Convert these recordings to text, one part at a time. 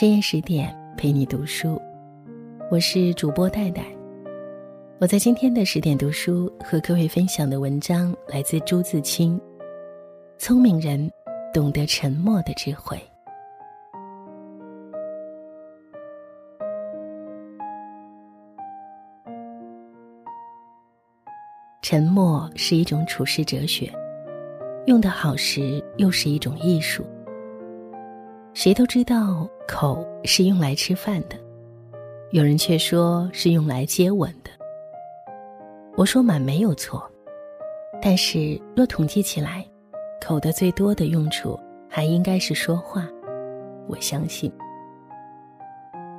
深夜十点陪你读书，我是主播戴戴。我在今天的十点读书和各位分享的文章来自朱自清。聪明人懂得沉默的智慧。沉默是一种处世哲学，用得好时又是一种艺术。谁都知道口是用来吃饭的，有人却说是用来接吻的。我说满没有错，但是若统计起来，口的最多的用处还应该是说话。我相信，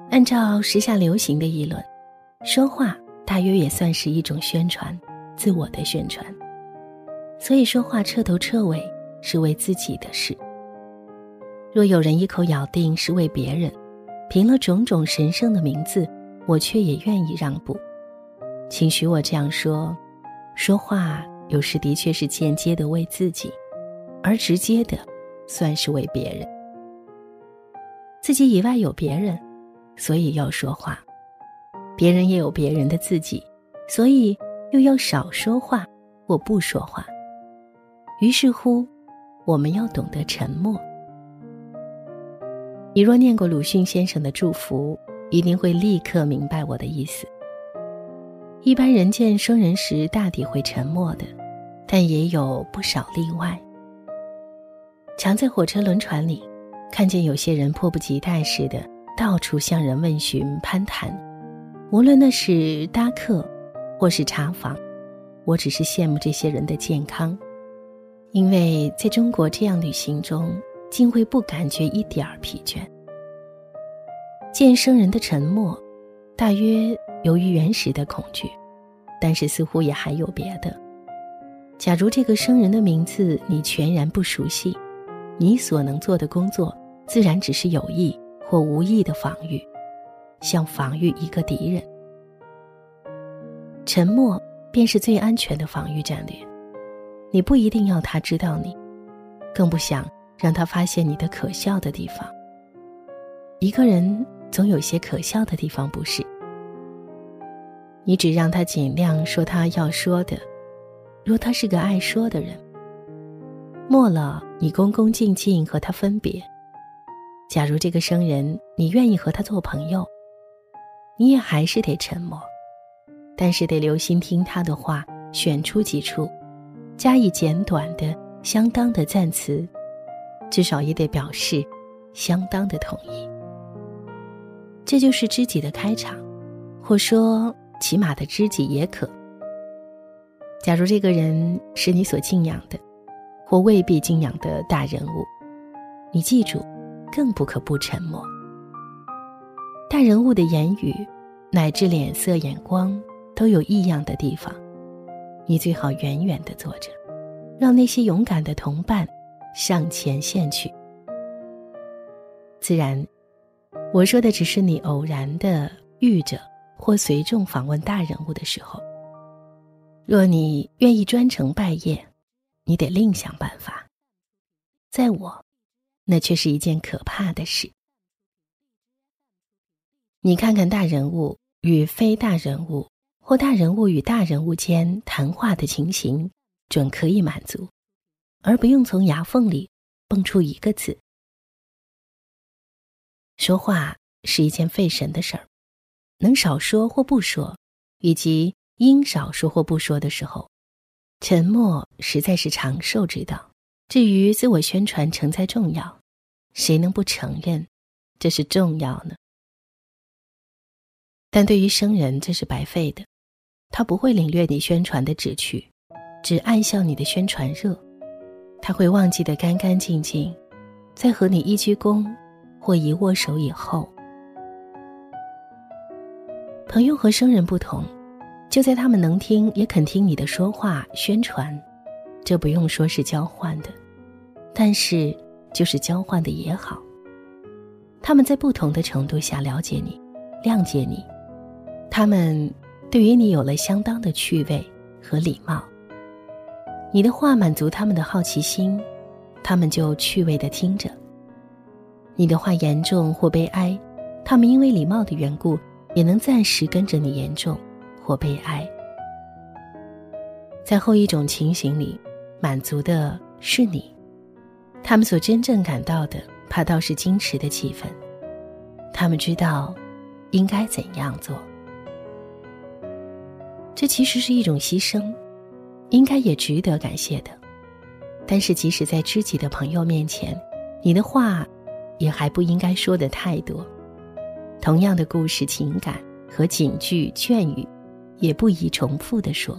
按照时下流行的议论，说话大约也算是一种宣传。自我的宣传，所以说话彻头彻尾是为自己的事。若有人一口咬定是为别人，凭了种种神圣的名字，我却也愿意让步。请许我这样说：说话有时的确是间接的为自己，而直接的算是为别人。自己以外有别人，所以要说话；别人也有别人的自己，所以。又要少说话或不说话，于是乎，我们要懂得沉默。你若念过鲁迅先生的祝福，一定会立刻明白我的意思。一般人见生人时，大抵会沉默的，但也有不少例外。常在火车轮船里，看见有些人迫不及待似的到处向人问询、攀谈，无论那是搭客。或是查房，我只是羡慕这些人的健康，因为在中国这样旅行中，竟会不感觉一点儿疲倦。见生人的沉默，大约由于原始的恐惧，但是似乎也还有别的。假如这个生人的名字你全然不熟悉，你所能做的工作，自然只是有意或无意的防御，像防御一个敌人。沉默便是最安全的防御战略。你不一定要他知道你，更不想让他发现你的可笑的地方。一个人总有些可笑的地方，不是？你只让他尽量说他要说的。若他是个爱说的人，末了你恭恭敬敬和他分别。假如这个生人你愿意和他做朋友，你也还是得沉默。但是得留心听他的话，选出几处，加以简短的、相当的赞词，至少也得表示相当的同意。这就是知己的开场，或说起码的知己也可。假如这个人是你所敬仰的，或未必敬仰的大人物，你记住，更不可不沉默。大人物的言语，乃至脸色、眼光。都有异样的地方，你最好远远的坐着，让那些勇敢的同伴上前线去。自然，我说的只是你偶然的遇着或随众访问大人物的时候。若你愿意专程拜谒，你得另想办法。在我，那却是一件可怕的事。你看看大人物与非大人物。或大人物与大人物间谈话的情形，准可以满足，而不用从牙缝里蹦出一个字。说话是一件费神的事儿，能少说或不说，以及应少说或不说的时候，沉默实在是长寿之道。至于自我宣传诚在重要，谁能不承认这是重要呢？但对于生人，这是白费的。他不会领略你宣传的旨趣，只爱笑你的宣传热。他会忘记的干干净净，在和你一鞠躬或一握手以后。朋友和生人不同，就在他们能听也肯听你的说话宣传，这不用说是交换的，但是就是交换的也好。他们在不同的程度下了解你，谅解你，他们。对于你有了相当的趣味和礼貌，你的话满足他们的好奇心，他们就趣味的听着。你的话严重或悲哀，他们因为礼貌的缘故，也能暂时跟着你严重或悲哀。在后一种情形里，满足的是你，他们所真正感到的，怕倒是矜持的气氛。他们知道应该怎样做，这其实是一种牺牲，应该也值得感谢的。但是，即使在知己的朋友面前，你的话也还不应该说的太多。同样的故事、情感和警句、劝语，也不宜重复的说。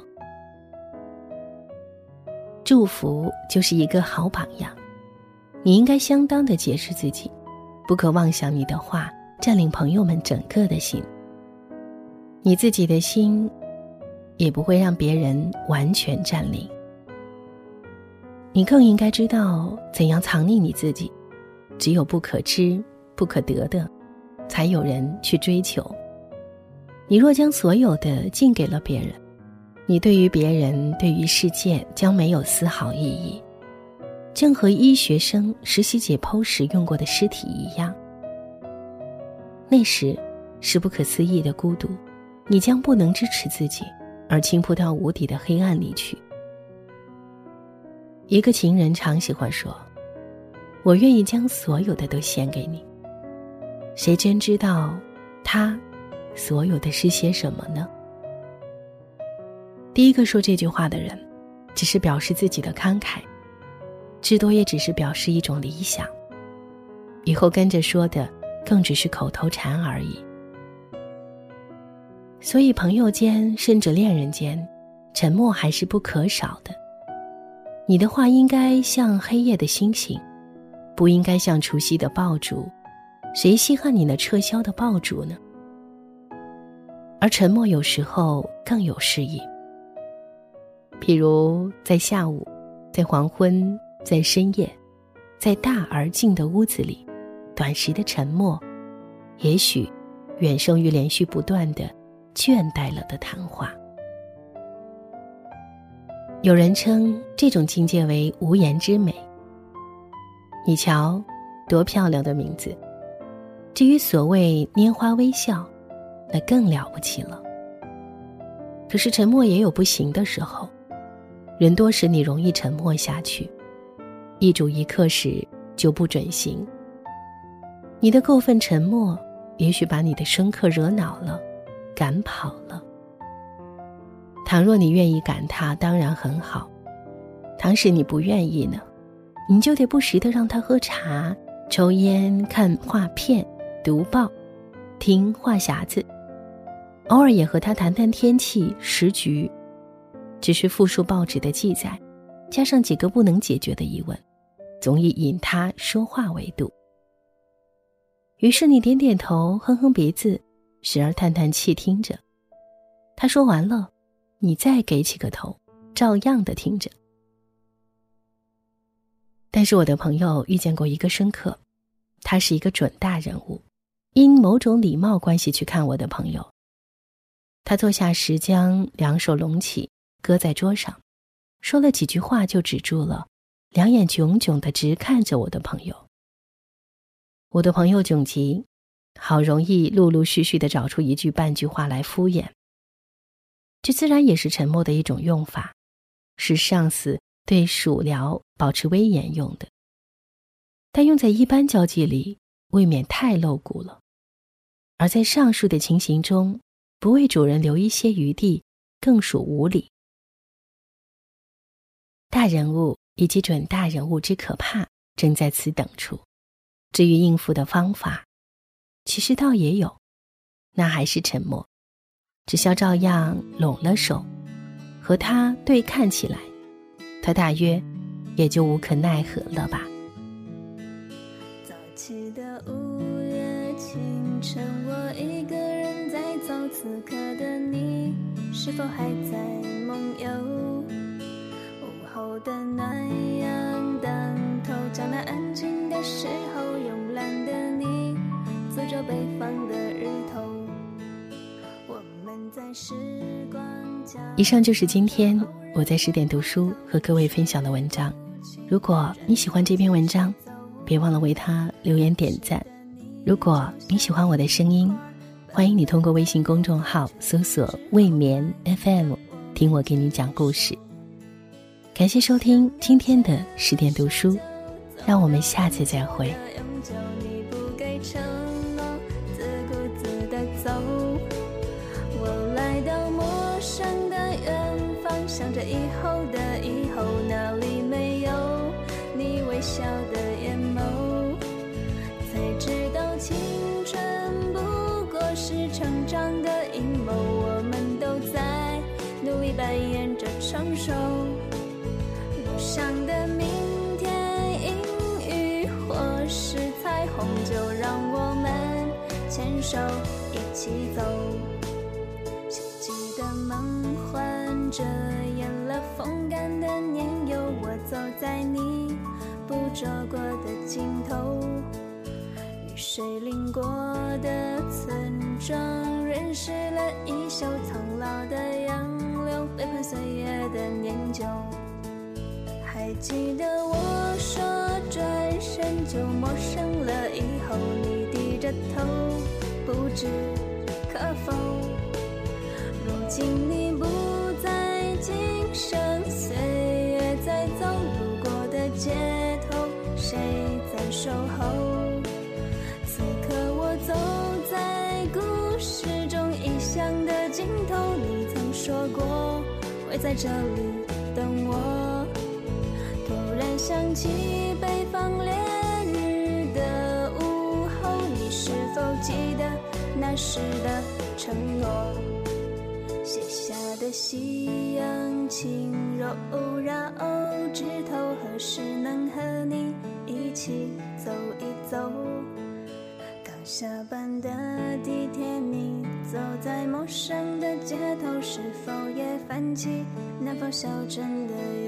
祝福就是一个好榜样，你应该相当的解释自己，不可妄想你的话占领朋友们整个的心。你自己的心，也不会让别人完全占领。你更应该知道怎样藏匿你自己，只有不可知、不可得的，才有人去追求。你若将所有的尽给了别人，你对于别人、对于世界将没有丝毫意义，正和医学生实习解剖时用过的尸体一样。那时，是不可思议的孤独，你将不能支持自己，而倾扑到无底的黑暗里去。一个情人常喜欢说：“我愿意将所有的都献给你。”谁真知道，他所有的是些什么呢？第一个说这句话的人，只是表示自己的慷慨，至多也只是表示一种理想。以后跟着说的，更只是口头禅而已。所以，朋友间甚至恋人间，沉默还是不可少的。你的话应该像黑夜的星星，不应该像除夕的爆竹。谁稀罕你那撤销的爆竹呢？而沉默有时候更有诗意。譬如在下午，在黄昏，在深夜，在大而静的屋子里，短时的沉默，也许远胜于连续不断的倦怠了的谈话。有人称这种境界为无言之美。你瞧，多漂亮的名字！至于所谓拈花微笑，那更了不起了。可是沉默也有不行的时候，人多时你容易沉默下去，一主一客时就不准行。你的过分沉默，也许把你的生客惹恼了，赶跑了。倘若你愿意赶他，当然很好；倘使你不愿意呢，你就得不时的让他喝茶、抽烟、看画片、读报、听话匣子，偶尔也和他谈谈天气、时局，只是复述报纸的记载，加上几个不能解决的疑问，总以引他说话为度。于是你点点头，哼哼鼻子，时而叹叹气，听着。他说完了。你再给起个头，照样的听着。但是我的朋友遇见过一个深刻，他是一个准大人物，因某种礼貌关系去看我的朋友。他坐下时将两手拢起，搁在桌上，说了几句话就止住了，两眼炯炯的直看着我的朋友。我的朋友窘极，好容易陆陆续续的找出一句半句话来敷衍。这自然也是沉默的一种用法，是上司对属僚保持威严用的。但用在一般交际里，未免太露骨了。而在上述的情形中，不为主人留一些余地，更属无礼。大人物以及准大人物之可怕，正在此等处。至于应付的方法，其实倒也有，那还是沉默。只消照样拢了手，和他对看起来，他大约也就无可奈何了吧。早起的午夜清晨，我一个人在走，此刻的你是否还在梦游？午后的暖阳当头，将那安静的时候，慵懒的你，诅咒北方的日头。我们在时光以上就是今天我在十点读书和各位分享的文章。如果你喜欢这篇文章，别忘了为他留言点赞。如果你喜欢我的声音，欢迎你通过微信公众号搜索“未眠 FM”，听我给你讲故事。感谢收听今天的十点读书，让我们下次再会。我来到陌生的远方，想着以后的以后，哪里没有你微笑的眼眸？才知道青春不过是成长的阴谋，我们都在努力扮演着成熟。路上的明天，阴雨或是彩虹，就让我们牵手一起走。小鸡的梦幻着演了风干的年幼，我走在你捕捉过的尽头。雨水淋过的村庄，认识了一袖苍老的杨柳，背叛岁月的年久。还记得我说转身就陌生了，以后你低着头，不知可否？如今你守候？此刻我走在故事中异乡的尽头，你曾说过会在这里等我。突然想起北方烈日的午后，你是否记得那时的承诺？写下的夕阳轻柔绕枝头，何时小镇的？